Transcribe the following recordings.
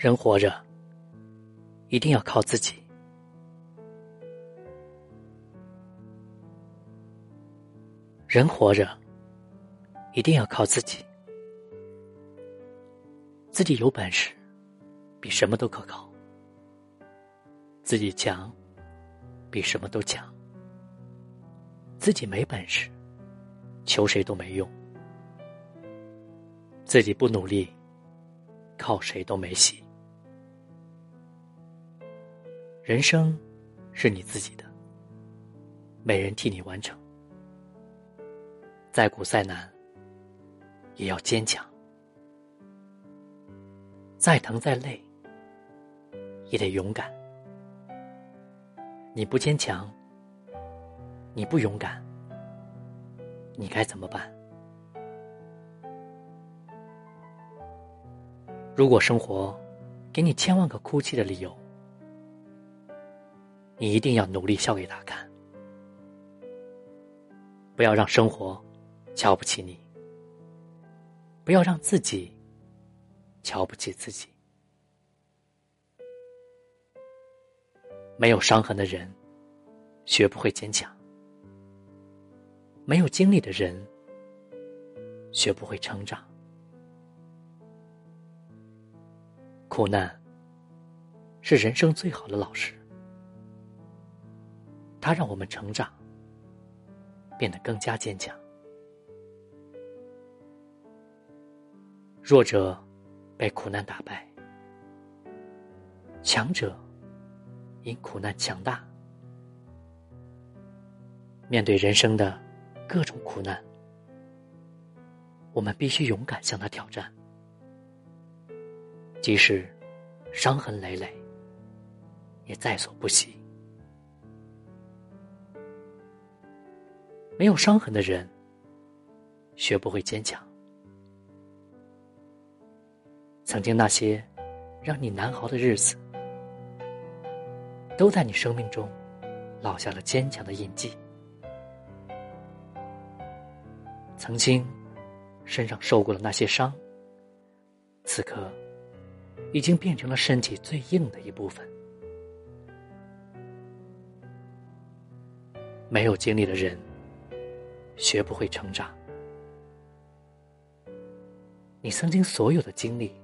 人活着，一定要靠自己。人活着，一定要靠自己。自己有本事，比什么都可靠；自己强，比什么都强。自己没本事，求谁都没用；自己不努力，靠谁都没戏。人生是你自己的，没人替你完成。再苦再难，也要坚强；再疼再累，也得勇敢。你不坚强，你不勇敢，你该怎么办？如果生活给你千万个哭泣的理由，你一定要努力笑给他看，不要让生活瞧不起你，不要让自己瞧不起自己。没有伤痕的人，学不会坚强；没有经历的人，学不会成长。苦难是人生最好的老师。它让我们成长，变得更加坚强。弱者被苦难打败，强者因苦难强大。面对人生的各种苦难，我们必须勇敢向他挑战，即使伤痕累累，也在所不惜。没有伤痕的人，学不会坚强。曾经那些让你难熬的日子，都在你生命中烙下了坚强的印记。曾经身上受过的那些伤，此刻已经变成了身体最硬的一部分。没有经历的人。学不会成长。你曾经所有的经历，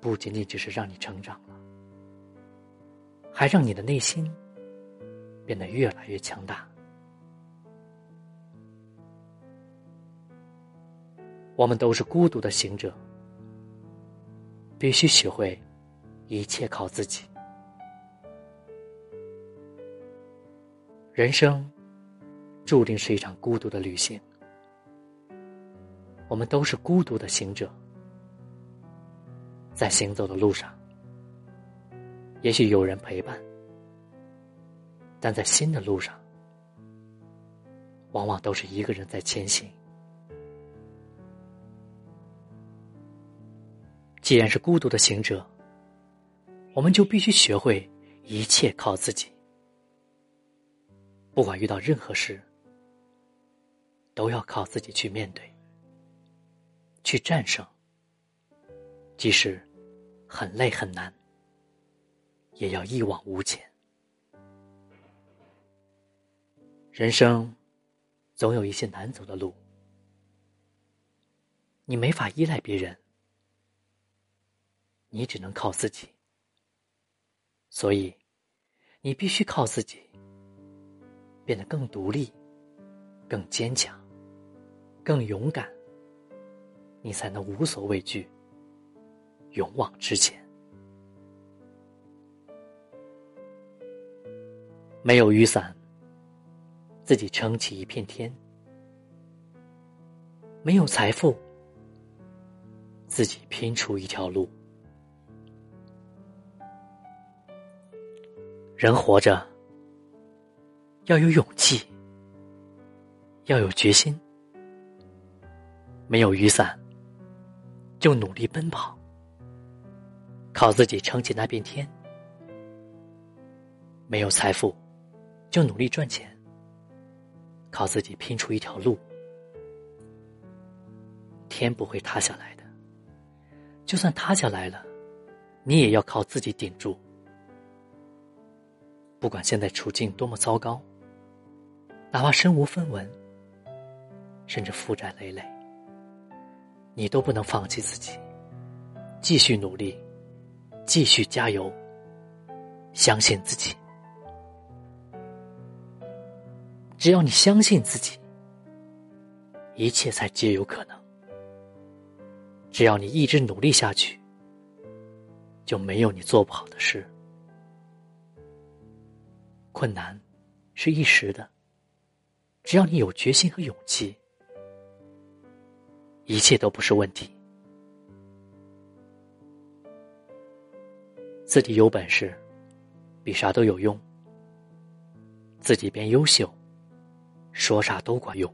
不仅仅只是让你成长了，还让你的内心变得越来越强大。我们都是孤独的行者，必须学会一切靠自己。人生。注定是一场孤独的旅行，我们都是孤独的行者，在行走的路上，也许有人陪伴，但在新的路上，往往都是一个人在前行。既然是孤独的行者，我们就必须学会一切靠自己，不管遇到任何事。都要靠自己去面对，去战胜。即使很累很难，也要一往无前。人生总有一些难走的路，你没法依赖别人，你只能靠自己。所以，你必须靠自己，变得更独立、更坚强。更勇敢，你才能无所畏惧，勇往直前。没有雨伞，自己撑起一片天；没有财富，自己拼出一条路。人活着，要有勇气，要有决心。没有雨伞，就努力奔跑，靠自己撑起那片天；没有财富，就努力赚钱，靠自己拼出一条路。天不会塌下来的，就算塌下来了，你也要靠自己顶住。不管现在处境多么糟糕，哪怕身无分文，甚至负债累累，你都不能放弃自己，继续努力，继续加油，相信自己。只要你相信自己，一切才皆有可能。只要你一直努力下去，就没有你做不好的事。困难是一时的，只要你有决心和勇气，一切都不是问题。自己有本事，比啥都有用；自己变优秀，说啥都管用。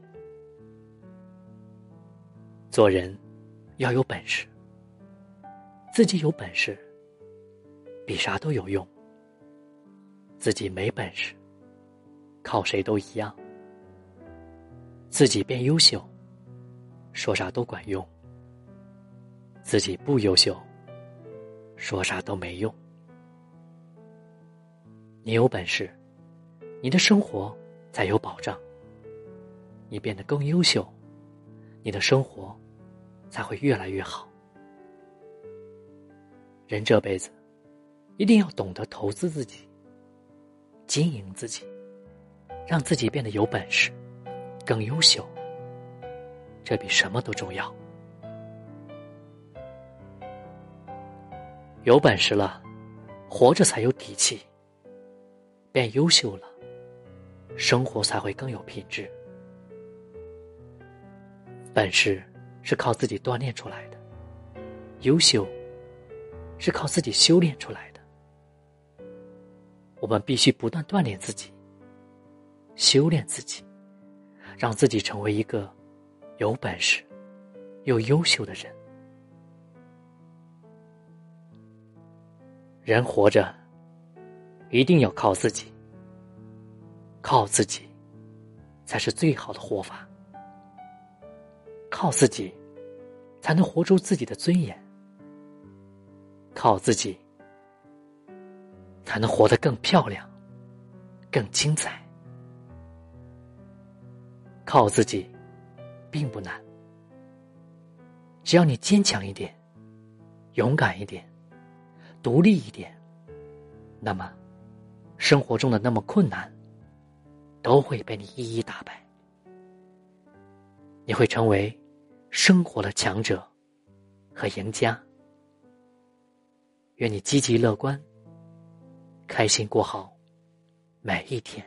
做人要有本事，自己有本事，比啥都有用。自己没本事，靠谁都一样。自己变优秀，说啥都管用；自己不优秀，说啥都没用。你有本事，你的生活才有保障。你变得更优秀，你的生活才会越来越好。人这辈子，一定要懂得投资自己。经营自己，让自己变得有本事、更优秀，这比什么都重要。有本事了，活着才有底气；变优秀了，生活才会更有品质。本事是靠自己锻炼出来的，优秀是靠自己修炼出来的。我们必须不断锻炼自己，修炼自己，让自己成为一个有本事又优秀的人。人活着一定要靠自己，靠自己才是最好的活法。靠自己才能活出自己的尊严，靠自己。才能活得更漂亮、更精彩。靠自己，并不难。只要你坚强一点、勇敢一点、独立一点，那么生活中的那么困难，都会被你一一打败。你会成为生活的强者和赢家。愿你积极乐观。开心过好每一天。